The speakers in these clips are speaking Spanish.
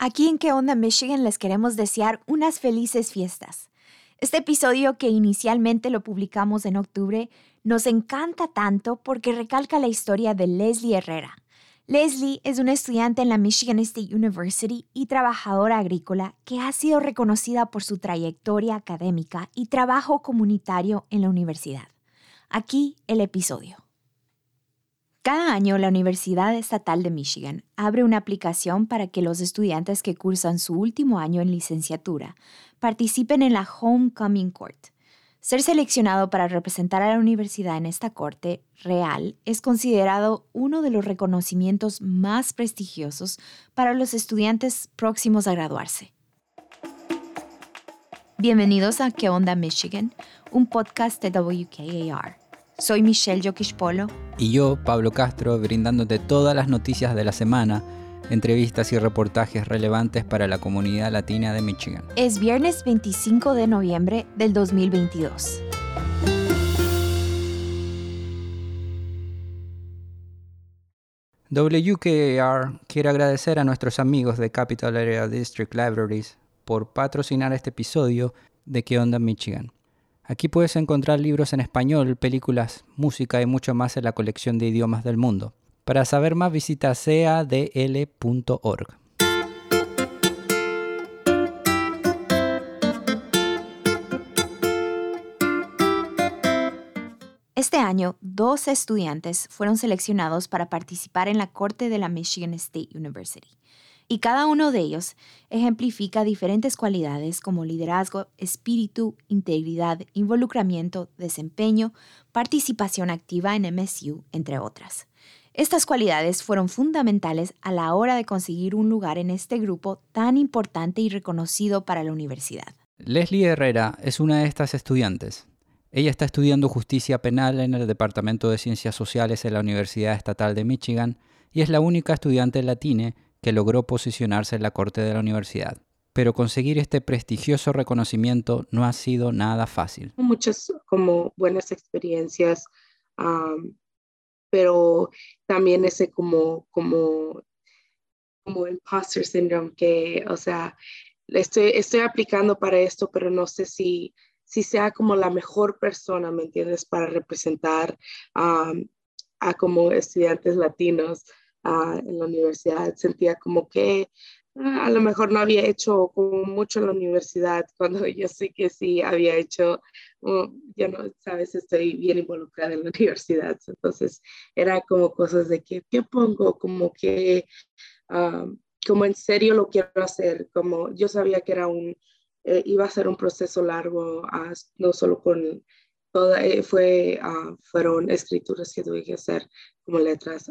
Aquí en ¿Qué onda Michigan les queremos desear unas felices fiestas. Este episodio que inicialmente lo publicamos en octubre nos encanta tanto porque recalca la historia de Leslie Herrera. Leslie es una estudiante en la Michigan State University y trabajadora agrícola que ha sido reconocida por su trayectoria académica y trabajo comunitario en la universidad. Aquí el episodio. Cada año la Universidad Estatal de Michigan abre una aplicación para que los estudiantes que cursan su último año en licenciatura participen en la Homecoming Court. Ser seleccionado para representar a la universidad en esta corte real es considerado uno de los reconocimientos más prestigiosos para los estudiantes próximos a graduarse. Bienvenidos a ¿Qué onda Michigan? Un podcast de WKAR. Soy Michelle Polo. Y yo, Pablo Castro, brindándote todas las noticias de la semana, entrevistas y reportajes relevantes para la comunidad latina de Michigan. Es viernes 25 de noviembre del 2022. WKAR quiere agradecer a nuestros amigos de Capital Area District Libraries por patrocinar este episodio de ¿Qué onda Michigan? Aquí puedes encontrar libros en español, películas, música y mucho más en la colección de idiomas del mundo. Para saber más visita cadl.org. Este año, dos estudiantes fueron seleccionados para participar en la corte de la Michigan State University y cada uno de ellos ejemplifica diferentes cualidades como liderazgo, espíritu, integridad, involucramiento, desempeño, participación activa en MSU, entre otras. Estas cualidades fueron fundamentales a la hora de conseguir un lugar en este grupo tan importante y reconocido para la universidad. Leslie Herrera es una de estas estudiantes. Ella está estudiando justicia penal en el Departamento de Ciencias Sociales en la Universidad Estatal de Michigan y es la única estudiante latina que logró posicionarse en la corte de la universidad. Pero conseguir este prestigioso reconocimiento no ha sido nada fácil. Muchas como buenas experiencias, pero también ese como, como, como imposter syndrome que, o sea, estoy, estoy aplicando para esto, pero no sé si, si sea como la mejor persona, ¿me entiendes?, para representar a como estudiantes latinos en la universidad. Sentía como que ah, a lo mejor no había hecho como mucho en la universidad cuando yo sé que sí había hecho, oh, ya no, sabes, estoy bien involucrada en la universidad. Entonces era como cosas de que, ¿qué pongo? Como que, ah, como en serio lo quiero hacer, como yo sabía que era un, eh, iba a ser un proceso largo, ah, no solo con toda, eh, fue, fueron escrituras que tuve que hacer como letras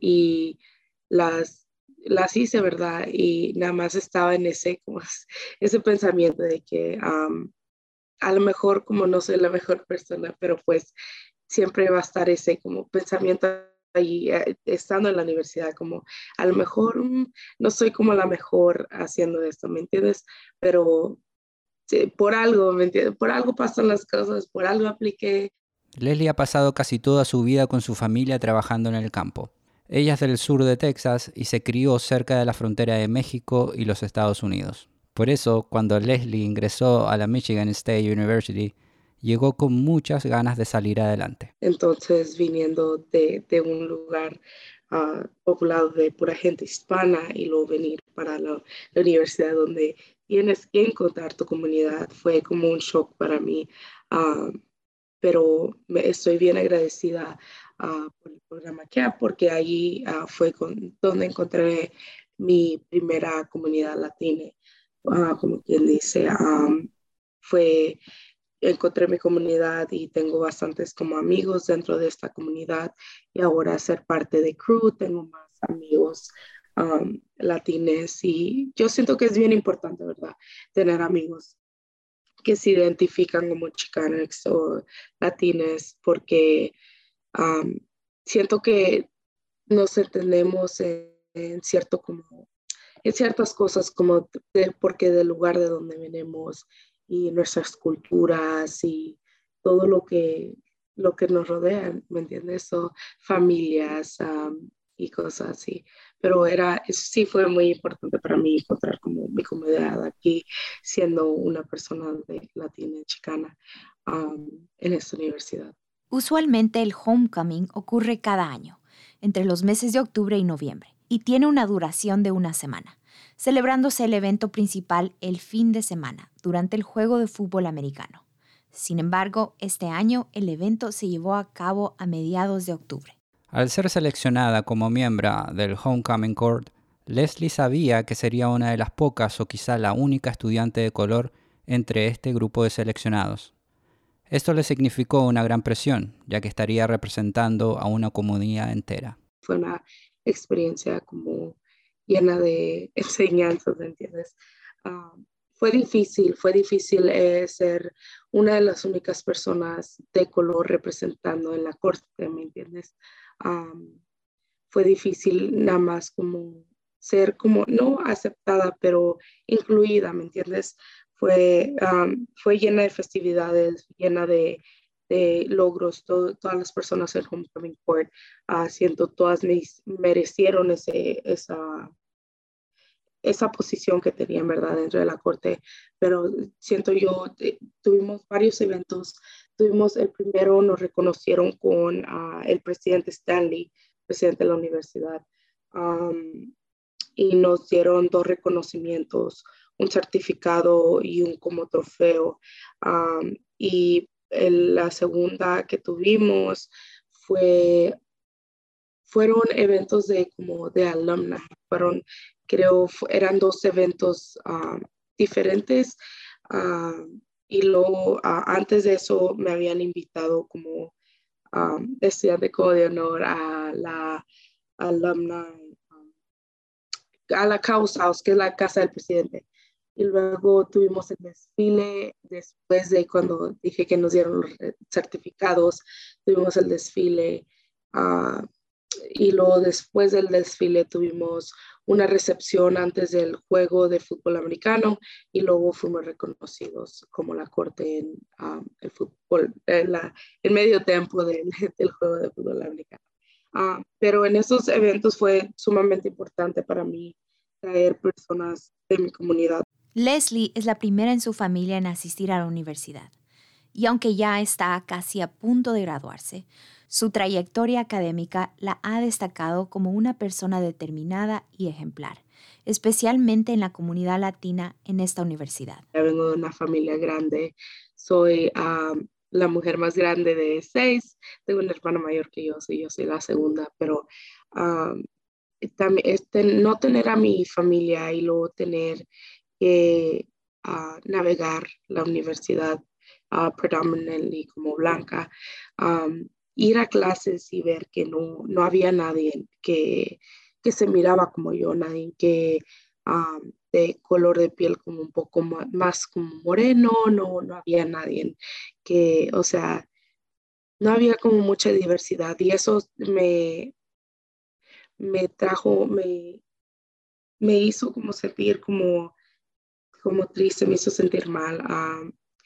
y las, las hice, ¿verdad? Y nada más estaba en ese, como, ese pensamiento de que a lo mejor como no soy la mejor persona, pero pues siempre va a estar ese como pensamiento ahí, eh, estando en la universidad, como a lo mejor mm, no soy como la mejor haciendo esto, ¿me entiendes? Pero por algo, ¿me entiendes? Por algo pasan las cosas, por algo apliqué Leslie ha pasado casi toda su vida con su familia trabajando en el campo. Ella es del sur de Texas y se crió cerca de la frontera de México y los Estados Unidos. Por eso, cuando Leslie ingresó a la Michigan State University, llegó con muchas ganas de salir adelante. Entonces, viniendo de, un lugar uh, poblado de pura gente hispana y luego venir para la, universidad donde tienes que encontrar tu comunidad, fue como un shock para mí. Ah, pero me, estoy bien agradecida ah, por el programa KEA porque ahí ah, fue donde encontré mi primera comunidad latina, ah, como quien dice, fue, encontré mi comunidad y tengo bastantes como amigos dentro de esta comunidad y ahora ser parte de Crew, tengo más amigos um, latines y yo siento que es bien importante, ¿verdad? Tener amigos que se identifican como chicanos o latines porque siento que nos entendemos en, cierto como en ciertas cosas como porque del lugar de donde venimos y nuestras culturas y todo lo que lo que nos rodea, ¿me entiendes? O familias y cosas así. Pero era, sí fue muy importante para mí encontrar como mi comunidad aquí, siendo una persona de latina chicana en esta universidad. Usualmente el homecoming ocurre cada año, entre los meses de octubre y noviembre, y tiene una duración de una semana, celebrándose el evento principal el fin de semana, durante el juego de fútbol americano. Sin embargo, este año el evento se llevó a cabo a mediados de octubre. Al ser seleccionada como miembro del Homecoming Court, Leslie sabía que sería una de las pocas o quizá la única estudiante de color entre este grupo de seleccionados. Esto le significó una gran presión, ya que estaría representando a una comunidad entera. Fue una experiencia como llena de enseñanzas, ¿entiendes? Ah, fue difícil, fue difícil eh, ser una de las únicas personas de color representando en la corte, ¿me entiendes? Fue difícil nada más como ser como no aceptada, pero incluida, ¿me entiendes? Fue, fue llena de festividades, llena de, logros, todas las personas en Homecoming Court, uh, siento todas merecieron ese, esa, esa posición que tenían, ¿verdad?, dentro de la corte, pero siento yo, eh, tuvimos varios eventos, tuvimos el primero, nos reconocieron con ah, el presidente Stanley, presidente de la universidad, y nos dieron dos reconocimientos, un certificado y un como trofeo. y la segunda que tuvimos fue fueron eventos de como de alumna, fueron creo eran dos eventos diferentes y luego antes de eso me habían invitado como estudiante de honor a la alumna a la causa, que es la casa del presidente. Y luego tuvimos el desfile, después de cuando dije que nos dieron los certificados, tuvimos el desfile. Uh, y luego después del desfile tuvimos una recepción antes del juego de fútbol americano y luego fuimos reconocidos como la corte en um, el fútbol, en, la, en medio tiempo del, del juego de fútbol americano. Ah, pero en esos eventos fue sumamente importante para mí traer personas de mi comunidad. Leslie es la primera en su familia en asistir a la universidad. Y aunque ya está casi a punto de graduarse, su trayectoria académica la ha destacado como una persona determinada y ejemplar, especialmente en la comunidad latina en esta universidad. vengo de una familia grande, soy ah, la mujer más grande de seis. Tengo una hermana mayor que yo, soy yo soy la segunda, pero también este, no tener a mi familia y luego tener que uh, navegar la universidad uh, predominantly como blanca, ir a clases y ver que no, no había nadie que, que se miraba como yo, nadie que de color de piel como un poco más, como moreno, no, no había nadie que, o sea, no había como mucha diversidad y eso me, me trajo, me, me hizo como sentir como, como triste, me hizo sentir mal,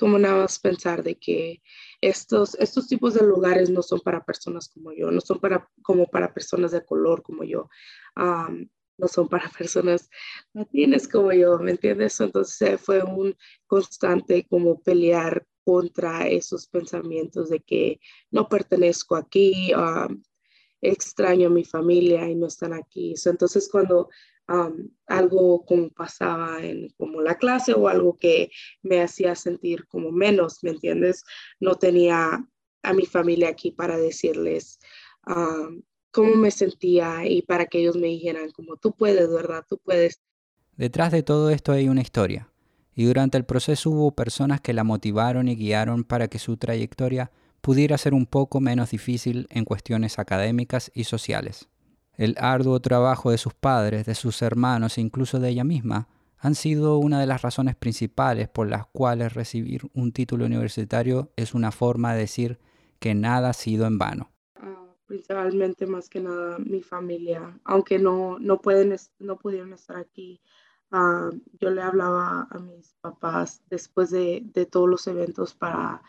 como nada más pensar de que estos, estos tipos de lugares no son para personas como yo, no son para, como para personas de color como yo no son para personas latinas como yo, ¿me entiendes? Entonces fue un constante como pelear contra esos pensamientos de que no pertenezco aquí, um, extraño a mi familia y no están aquí. entonces cuando algo como pasaba en como la clase o algo que me hacía sentir como menos, ¿me entiendes? No tenía a mi familia aquí para decirles, cómo me sentía y para que ellos me dijeran como tú puedes, ¿verdad? Tú puedes. Detrás de todo esto hay una historia, y durante el proceso hubo personas que la motivaron y guiaron para que su trayectoria pudiera ser un poco menos difícil en cuestiones académicas y sociales. El arduo trabajo de sus padres, de sus hermanos e incluso de ella misma han sido una de las razones principales por las cuales recibir un título universitario es una forma de decir que nada ha sido en vano principalmente más que nada mi familia, aunque no, no, pueden, no pudieron estar aquí. Ah, yo le hablaba a mis papás después de, de, todos los eventos para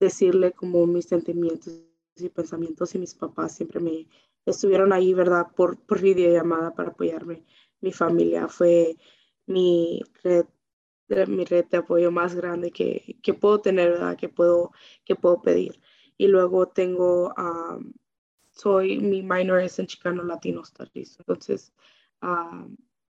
decirle como mis sentimientos y pensamientos y mis papás siempre me, estuvieron ahí, ¿verdad? Por, por videollamada para apoyarme. Mi familia fue mi red, mi red de apoyo más grande que, que puedo tener, ¿verdad? Que puedo, que puedo pedir. Y luego tengo, soy, mi minor es en Chicano Latino Studies. Entonces,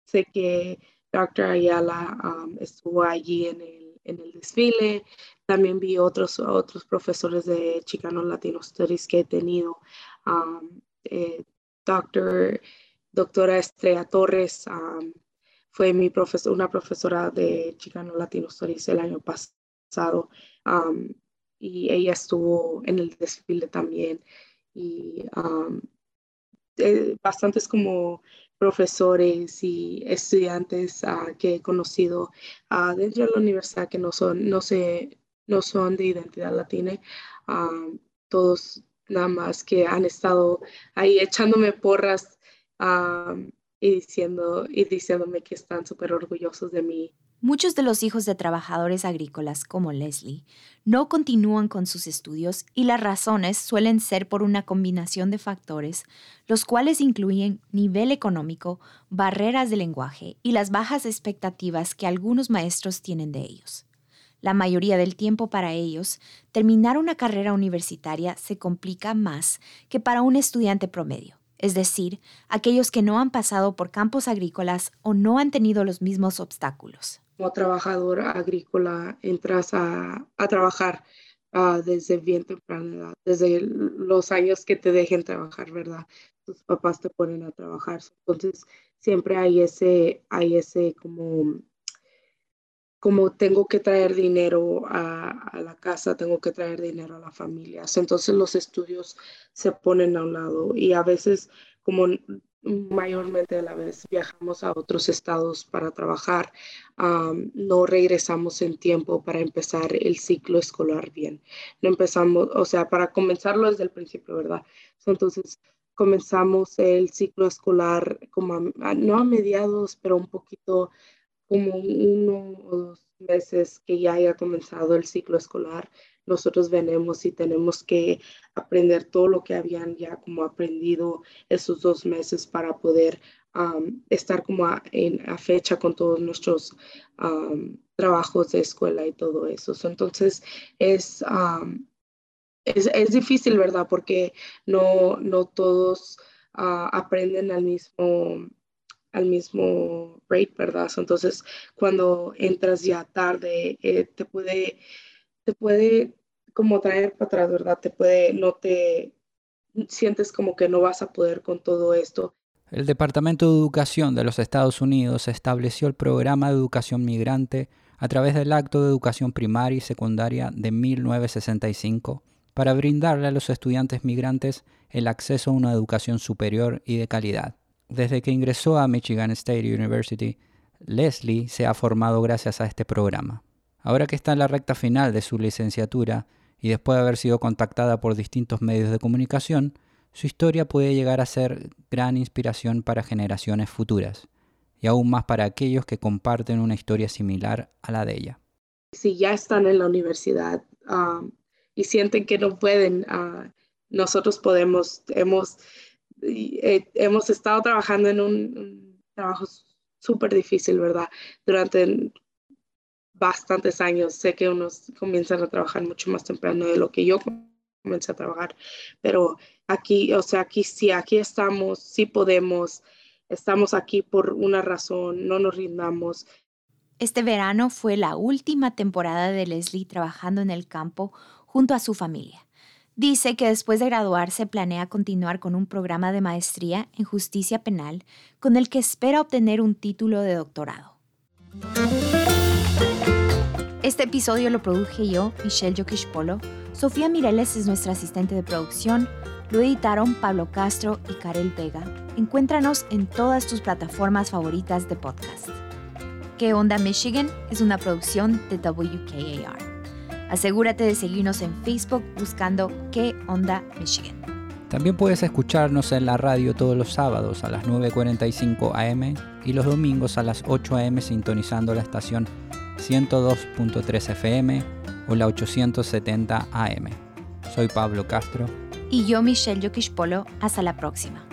sé que Dr. Ayala estuvo allí en el, en el desfile. También vi otros, otros profesores de Chicano Latino Studies que he tenido. Eh, doctor, doctora Estrella Torres fue mi una profesora de Chicano Latino Studies el año pasado y ella estuvo en el desfile también y bastantes como profesores y estudiantes ah, que he conocido uh, dentro de la universidad que no son, no no son de identidad latina, todos nada más que han estado ahí echándome porras y, diciendo, y diciéndome que están súper orgullosos de mí. Muchos de los hijos de trabajadores agrícolas como Leslie no continúan con sus estudios y las razones suelen ser por una combinación de factores, los cuales incluyen nivel económico, barreras de lenguaje y las bajas expectativas que algunos maestros tienen de ellos. La mayoría del tiempo para ellos, terminar una carrera universitaria se complica más que para un estudiante promedio, es decir, aquellos que no han pasado por campos agrícolas o no han tenido los mismos obstáculos. Como trabajador agrícola entras a, trabajar ah, desde bien temprana edad, desde los años que te dejen trabajar, ¿verdad? Tus papás te ponen a trabajar. Entonces, siempre hay ese, hay ese como como tengo que traer dinero a, la casa, tengo que traer dinero a la familia. Entonces los estudios se ponen a un lado y a veces, como mayormente a la vez viajamos a otros estados para trabajar, no regresamos en tiempo para empezar el ciclo escolar bien. No empezamos, o sea, para comenzarlo desde el principio, ¿verdad? Entonces comenzamos el ciclo escolar como no a mediados, pero un poquito como uno o dos meses que ya haya comenzado el ciclo escolar, nosotros venimos y tenemos que aprender todo lo que habían ya como aprendido esos dos meses para poder estar como a, en, a fecha con todos nuestros trabajos de escuela y todo eso. Entonces es, es, es, difícil, ¿verdad? Porque no, no todos ah, aprenden al mismo al mismo rate, ¿verdad? Entonces, cuando entras ya tarde, eh, te puede, te puede como traer para atrás, ¿verdad? Te puede, no te sientes como que no vas a poder con todo esto. El Departamento de Educación de los Estados Unidos estableció el programa de educación migrante a través del Acto de Educación Primaria y Secundaria de 1965 para brindarle a los estudiantes migrantes el acceso a una educación superior y de calidad. Desde que ingresó a Michigan State University, Leslie se ha formado gracias a este programa. Ahora que está en la recta final de su licenciatura y después de haber sido contactada por distintos medios de comunicación, su historia puede llegar a ser gran inspiración para generaciones futuras y aún más para aquellos que comparten una historia similar a la de ella. Si ya están en la universidad um, y sienten que no pueden, uh, nosotros podemos, hemos eh, hemos estado trabajando en un, trabajo súper difícil, ¿verdad? Durante bastantes años. Sé que unos comienzan a trabajar mucho más temprano de lo que yo comencé a trabajar, pero aquí, o sea, aquí sí, aquí estamos, sí podemos, estamos aquí por una razón, no nos rindamos. Este verano fue la última temporada de Leslie trabajando en el campo junto a su familia. Dice que después de graduarse planea continuar con un programa de maestría en justicia penal con el que espera obtener un título de doctorado. Este episodio lo produje yo, Michelle Polo. Sofía Mireles es nuestra asistente de producción. Lo editaron Pablo Castro y Karel Vega. Encuéntranos en todas tus plataformas favoritas de podcast. ¿Qué onda Michigan? Es una producción de WKAR. Asegúrate de seguirnos en Facebook buscando ¿Qué onda Michigan? También puedes escucharnos en la radio todos los sábados a las 9.45 am y los domingos a las 8 am sintonizando la estación 102.3 FM o la 870 AM. Soy Pablo Castro. Y yo, Michelle Yokishpolo. Hasta la próxima.